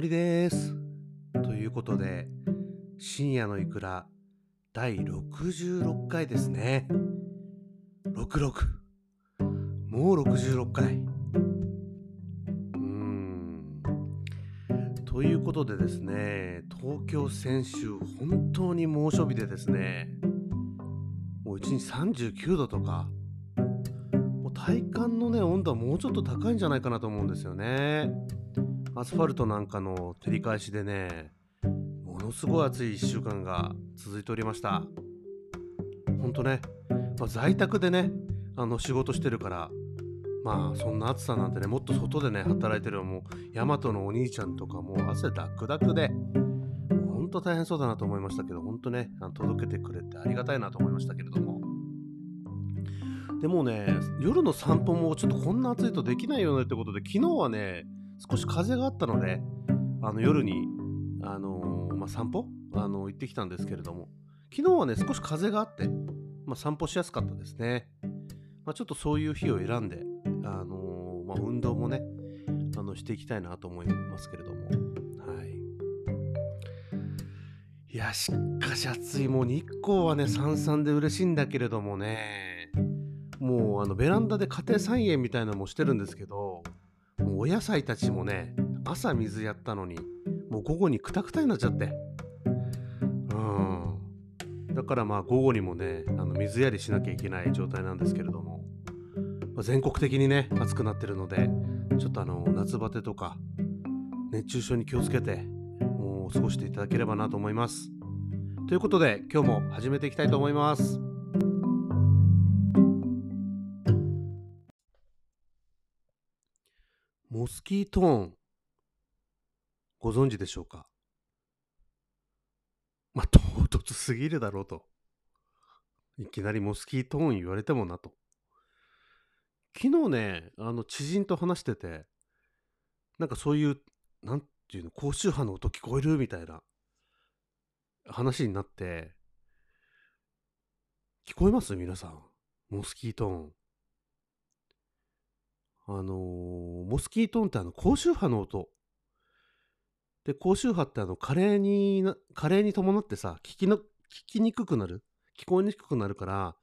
のりです。ということで、深夜のいくら第66回ですね。66。もう66回。うーん。ということでですね、東京先週本当に猛暑日でですね、もう1日39度とか、もう体感のね、温度はもうちょっと高いんじゃないかなと思うんですよね。アスファルトなんかの照り返しでね、ものすごい暑い1週間が続いておりました。ほんとね、まあ、在宅でね、あの仕事してるから、まあそんな暑さなんてね、もっと外でね、働いてるもう、ヤマトのお兄ちゃんとかもう汗ダックダックで、ほんと大変そうだなと思いましたけど、ほんとね、あの届けてくれてありがたいなと思いましたけれども。でもね、夜の散歩もちょっとこんな暑いとできないよねってことで、昨日はね、少し風があったので、あの夜に、あのーまあ、散歩、あの行ってきたんですけれども、昨日はね、少し風があって、まあ、散歩しやすかったですね。まあ、ちょっとそういう日を選んで、あのーまあ、運動もね、あのしていきたいなと思いますけれども。はい。いや、しかし暑い。もう日光はね、さんさんで嬉しいんだけれどもね、もうあのベランダで家庭菜園みたいなのもしてるんですけど、お野菜たちもね、朝水やったのに、もう午後にクタクタになっちゃって。うん。だからまあ午後にもね、あの水やりしなきゃいけない状態なんですけれども、まあ全国的にね、暑くなってるので、ちょっとあの夏バテとか、熱中症に気をつけて、もう過ごしていただければなと思います。ということで、今日も始めていきたいと思います。モスキートーン、ご存知でしょうか？まあ、唐突すぎるだろうと。いきなりモスキートーン言われてもなと。昨日ね、あの、知人と話してて、なんかそういう、なんていうの、高周波の音聞こえるみたいな話になって、聞こえます？皆さん。モスキートーン。あのーモスキートーンってあの高周波の音。で、高周波ってあの加齢に、加齢に伴ってさ、聞きの、聞きにくくなる？聞こえにくくなるから、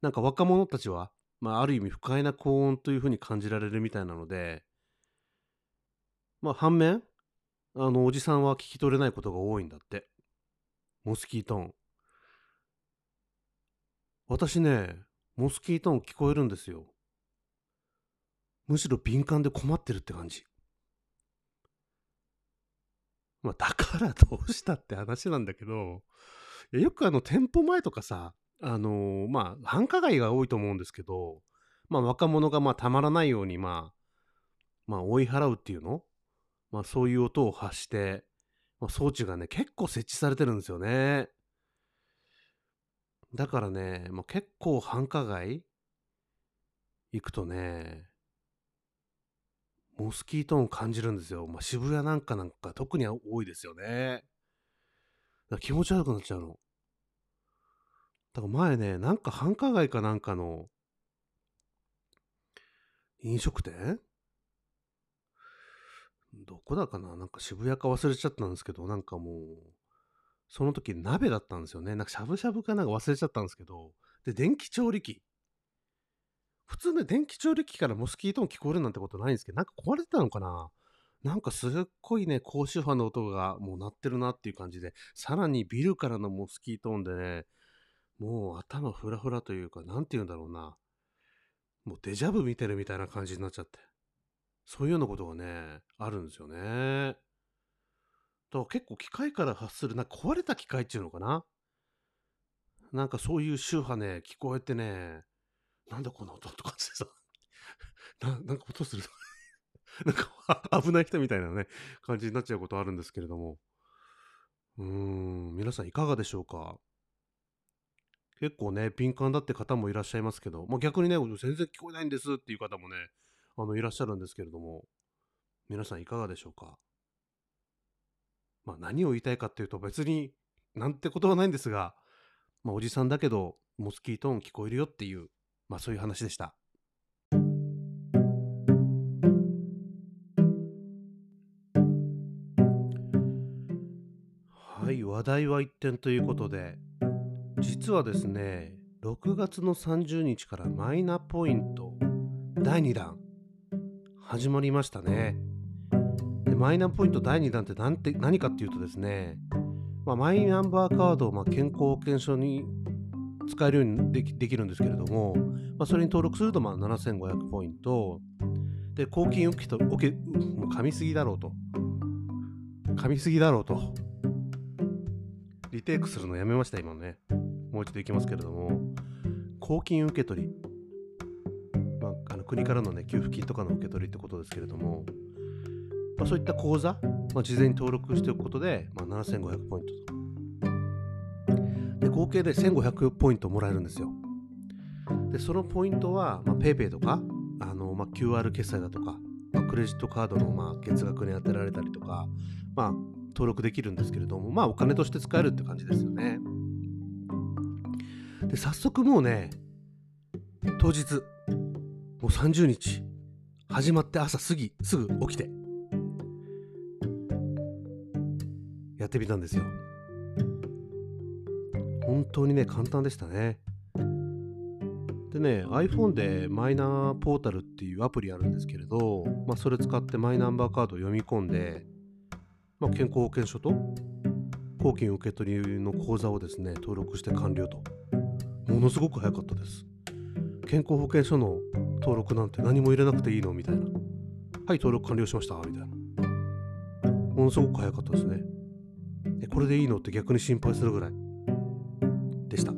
なんか若者たちは、まあある意味不快な高音という風に感じられるみたいなので、まあ反面、あのおじさんは聞き取れないことが多いんだって。モスキートーン。私ね、モスキートーン聞こえるんですよ。むしろ敏感で困ってるって感じ。まあ、だからどうしたって話なんだけど、よくあの店舗前とかさ、あのーまあ、繁華街が多いと思うんですけど、まあ、若者がまあたまらないように、まあ、まあ、追い払うっていうの？まあ、そういう音を発して、まあ、装置がね、結構設置されてるんですよね。だからね、まあ、結構繁華街行くとね、モスキートーン感じるんですよ。まあ、渋谷なんかなんか特に多いですよね。気持ち悪くなっちゃうの。だから前ね、なんか繁華街かなんかの飲食店？どこだかな？なんか渋谷か忘れちゃったんですけど、なんかもう、その時鍋だったんですよね。なんかしゃぶしゃぶかなんか忘れちゃったんですけど、で、電気調理器。普通ね、電気調理器からモスキートーン聞こえるなんてことないんですけど、なんか壊れてたのかな？なんかすっごいね、高周波の音がもう鳴ってるなっていう感じで、さらにビルからのモスキートーンでね、もう頭フラフラというか、なんて言うんだろうな。もうデジャブ見てるみたいな感じになっちゃって。そういうようなことがね、あるんですよね。だから結構機械から発する、なんか壊れた機械っていうのかな？なんかそういう周波ね、聞こえてね、なんだこの音とかってさ、ななんか音する。と なんか 危ない人みたいなね、感じになっちゃうことあるんですけれども。うーん、皆さんいかがでしょうか？結構ね、敏感だって方もいらっしゃいますけど、まあ、逆にね、全然聞こえないんですっていう方もね、あの、いらっしゃるんですけれども、皆さんいかがでしょうか？まあ、何を言いたいかっていうと別になんてことはないんですが、まあ、おじさんだけど、モスキートーン聞こえるよっていう、まあそういう話でした。はい話題は一転ということで実はですね6月の30日からマイナポイント第2弾始まりましたねでマイナポイント第2弾って何て何かっていうとですね、まあ、マイナンバーカードをま健康保険証に使えるようにできできるんですけれども、まあ、それに登録するとまあ7500ポイント。で公金受けと受けもう噛みすぎだろうと。噛みすぎだろうと。リテイクするのやめました今ね。もう一度いきますけれども。公金受け取り、まあ、あの国からのね給付金とかの受け取りってことですけれども、まあ、そういった口座、まあ、事前に登録しておくことで、まあ、7500ポイントと。合計で1500ポイントもらえるんですよでそのポイントは、まあ、PayPay とかあの、まあ、QR 決済だとか、まあ、クレジットカードの、まあ、月額に当てられたりとか、まあ、登録できるんですけれども、まあ、お金として使えるって感じですよね。で、早速もうね、当日、もう30日、始まって朝すぎ、すぐ起きて、やってみたんですよ。本当にね、簡単でしたね。でね、iPhone でマイナーポータルっていうアプリあるんですけれど、まあ、それ使ってマイナンバーカードを読み込んで、まあ、健康保険証と公金受取の口座をですね、登録して完了と。ものすごく早かったです。健康保険証の登録なんて何も入れなくていいの？みたいな。はい、登録完了しました。みたいな。ものすごく早かったですね。これでいいのって逆に心配するぐらいした。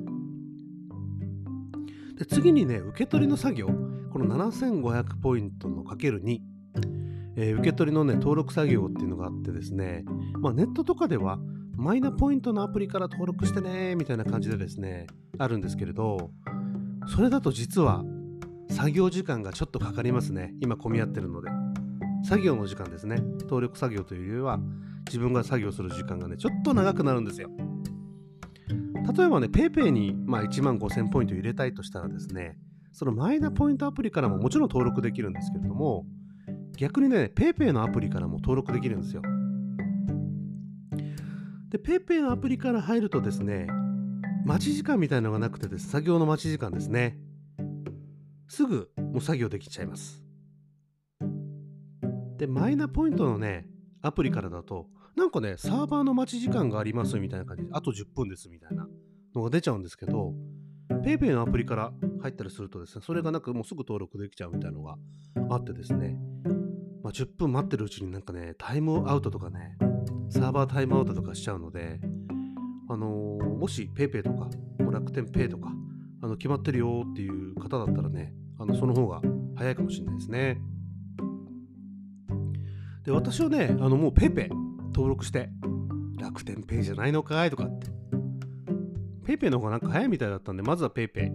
で次にね、受け取りの作業、この7500ポイントのかける2、えー、受け取りのね、登録作業っていうのがあってですね、まあ、ネットとかでは、マイナポイントのアプリから登録してね、みたいな感じでですね、あるんですけれど、それだと実は作業時間がちょっとかかりますね。今混み合ってるので。作業の時間ですね。登録作業というよりは、自分が作業する時間がね、ちょっと長くなるんですよ。例えばね、PayPay に、まあ、1万5000ポイント入れたいとしたらですね、そのマイナポイントアプリからももちろん登録できるんですけれども、逆にね、PayPay のアプリからも登録できるんですよ。で、PayPay のアプリから入るとですね、待ち時間みたいのがなくてです、作業の待ち時間ですね。すぐもう作業できちゃいます。で、マイナポイントのね、アプリからだと、なんかね、サーバーの待ち時間がありますみたいな感じで、あと10分ですみたいなのが出ちゃうんですけど、PayPay のアプリから入ったりするとですね、それがなくもうすぐ登録できちゃうみたいなのがあってですね、まあ、10分待ってるうちになんかね、タイムアウトとかね、サーバータイムアウトとかしちゃうので、あのー、もし PayPay とか、楽天 Pay とか、あの決まってるよっていう方だったらね、あのその方が早いかもしれないですね。で、私はね、あのもう PayPay 登録して、楽天 Pay じゃないのかいとかって。PayPay の方がなんか早いみたいだったんで、まずは PayPay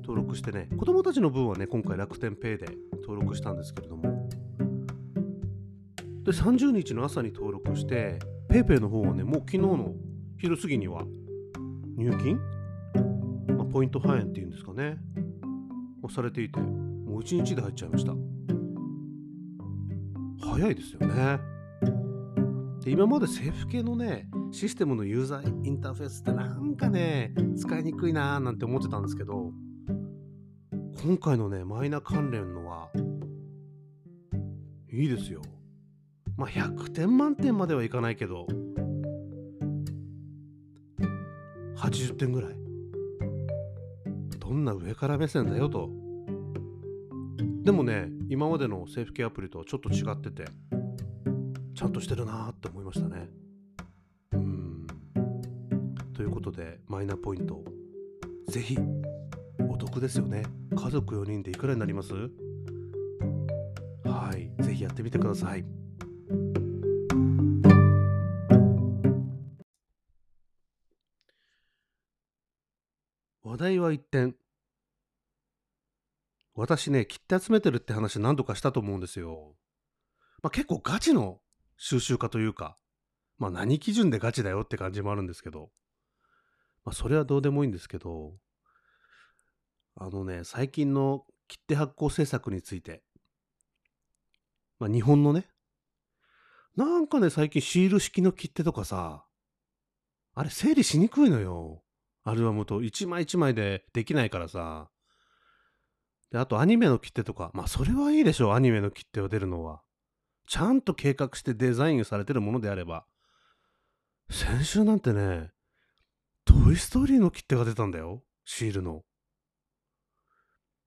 登録してね、子供たちの分はね、今回楽天 Pay で登録したんですけれども、で、30日の朝に登録して、PayPay の方はね、もう昨日の昼過ぎには入金、まあ、ポイント半円っていうんですかね、もされていて、もう1日で入っちゃいました。早いですよね。で今まで政府系のね、システムのユーザーインターフェースってなんかね、使いにくいなーなんて思ってたんですけど、今回のね、マイナ関連のは、いいですよ。まあ、100点満点まではいかないけど、80点ぐらい。どんな上から目線だよと。でもね、今までのセーフケアプリとはちょっと違ってて、ちゃんとしてるなーって思いましたね。ということで、マイナポイント、ぜひ、お得ですよね。家族4人でいくらになります？はい。ぜひやってみてください。話題は一転。私ね、切って集めてるって話何度かしたと思うんですよ。まあ、結構ガチの収集家というか、まあ何基準でガチだよって感じもあるんですけど、まあそれはどうでもいいんですけど、あのね、最近の切手発行政策について、まあ日本のね、なんかね、最近シール式の切手とかさ、あれ整理しにくいのよ。アルバムと一枚一枚でできないからさ。で、あとアニメの切手とか、まあそれはいいでしょう、アニメの切手を出るのは。ちゃんと計画してデザインされてるものであれば。先週なんてね、トイストーリーの切手が出たんだよ。シールの。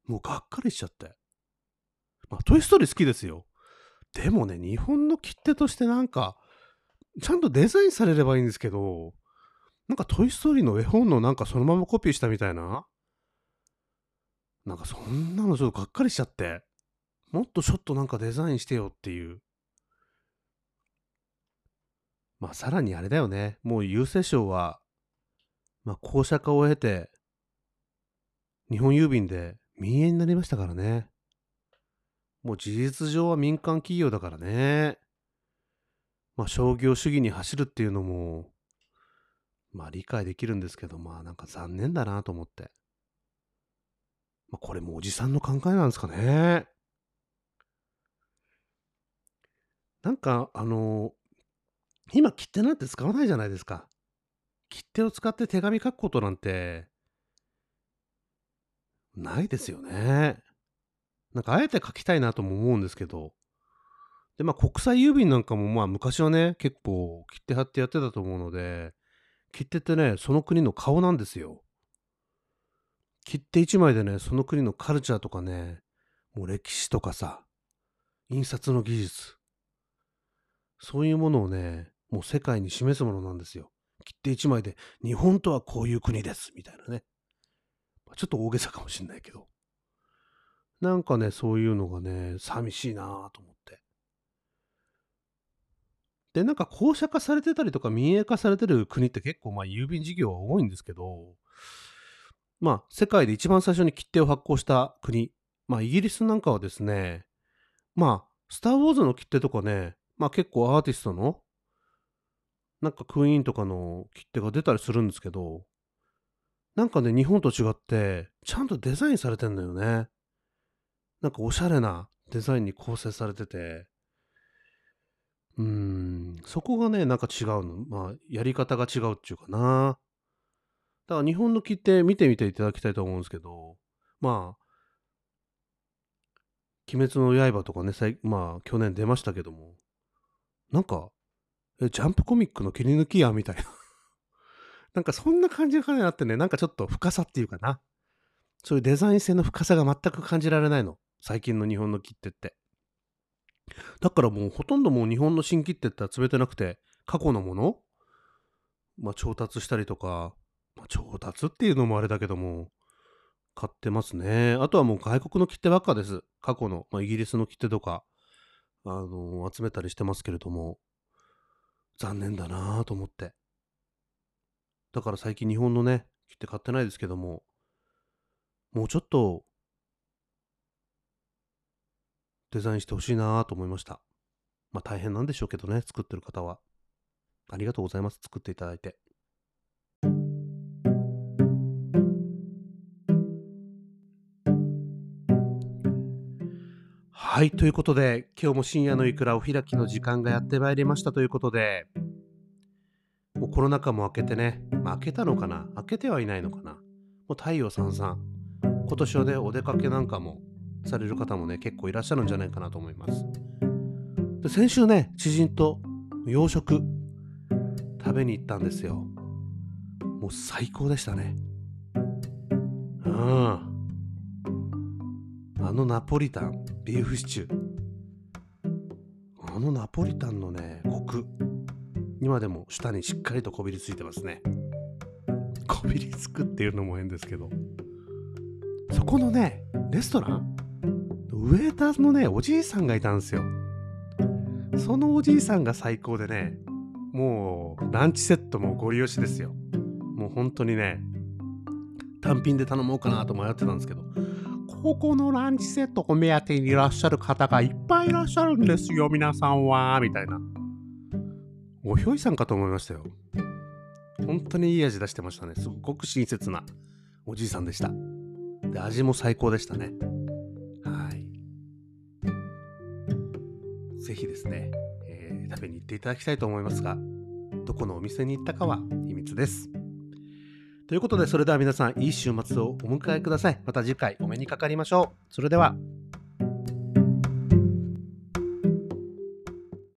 もうがっかりしちゃって。まあ、トイストーリー好きですよ。でもね、日本の切手としてなんか、ちゃんとデザインされればいいんですけど、なんかトイストーリーの絵本のなんかそのままコピーしたみたいななんかそんなのちょっとがっかりしちゃって。もっとちょっとなんかデザインしてよっていう。まあさらにあれだよね。もう郵政省は、まあ公社化を経て、日本郵便で民営になりましたからね。もう事実上は民間企業だからね。まあ商業主義に走るっていうのも、まあ理解できるんですけど、まあなんか残念だなと思って。まあこれもおじさんの考えなんですかね。なんかあの今切手なんて使わないじゃないですか。切手を使って手紙書くことなんてないですよね。なんかあえて書きたいなとも思うんですけど。で、まあ国際郵便なんかもまあ昔はね、結構切手貼ってやってたと思うので、切手ってね、その国の顔なんですよ。切手一枚でね、その国のカルチャーとかね、もう歴史とかさ、印刷の技術、そういうものをね、もう世界に示すものなんですよ。切手一枚で、日本とはこういう国です、みたいなね。ちょっと大げさかもしんないけど。なんかね、そういうのがね、寂しいなと思って。で、なんか公社化されてたりとか民営化されてる国って結構まあ郵便事業は多いんですけど、まあ世界で一番最初に切手を発行した国、まあイギリスなんかはですね、まあスター・ウォーズの切手とかね、まあ結構アーティストの、なんかクイーンとかの切手が出たりするんですけど、なんかね、日本と違って、ちゃんとデザインされてんだよね。なんかおしゃれなデザインに構成されてて、うーん、そこがね、なんか違うの。まあ、やり方が違うっていうかな。だから日本の切手見てみていただきたいと思うんですけど、まあ、鬼滅の刃とかね、まあ、去年出ましたけども、なんか、ジャンプコミックの切り抜きやみたいな なんかそんな感じがあってね、なんかちょっと深さっていうかな。そういうデザイン性の深さが全く感じられないの。最近の日本の切手って。だからもうほとんどもう日本の新切手って集めてなくて、過去のものまあ調達したりとか、まあ、調達っていうのもあれだけども、買ってますね。あとはもう外国の切手ばっかです。過去の、まあ、イギリスの切手とか、あのー、集めたりしてますけれども、残念だなぁと思って。だから最近日本のね、切手買ってないですけども、もうちょっと、デザインしてほしいなぁと思いました。まあ大変なんでしょうけどね、作ってる方は。ありがとうございます。作っていただいて。はい、ということで、今日も深夜のいくらお開きの時間がやってまいりましたということで、もうコロナ禍も明けてね、まあ、明けたのかな？明けてはいないのかな？もう太陽さんさん。今年はね、お出かけなんかもされる方もね、結構いらっしゃるんじゃないかなと思います。で先週ね、知人と洋食食べに行ったんですよ。もう最高でしたね。うん。あのナポリタン、ビーフシチュー。あのナポリタンのね、コク。今でも舌にしっかりとこびりついてますね。こびりつくっていうのも変ですけど。そこのね、レストラン？ウェーターのね、おじいさんがいたんですよ。そのおじいさんが最高でね、もうランチセットもご利用しですよ。もう本当にね、単品で頼もうかなと迷ってたんですけど、ここのランチセットを目当てにいらっしゃる方がいっぱいいらっしゃるんですよ、皆さんは、みたいな。おひょいさんかと思いましたよ。本当にいい味出してましたね。すごく親切なおじいさんでした。で、味も最高でしたね。はい。ぜひですね、えー、食べに行っていただきたいと思いますが、どこのお店に行ったかは秘密です。ということで、それでは皆さん、いい週末をお迎えください。また次回お目にかかりましょう。それでは。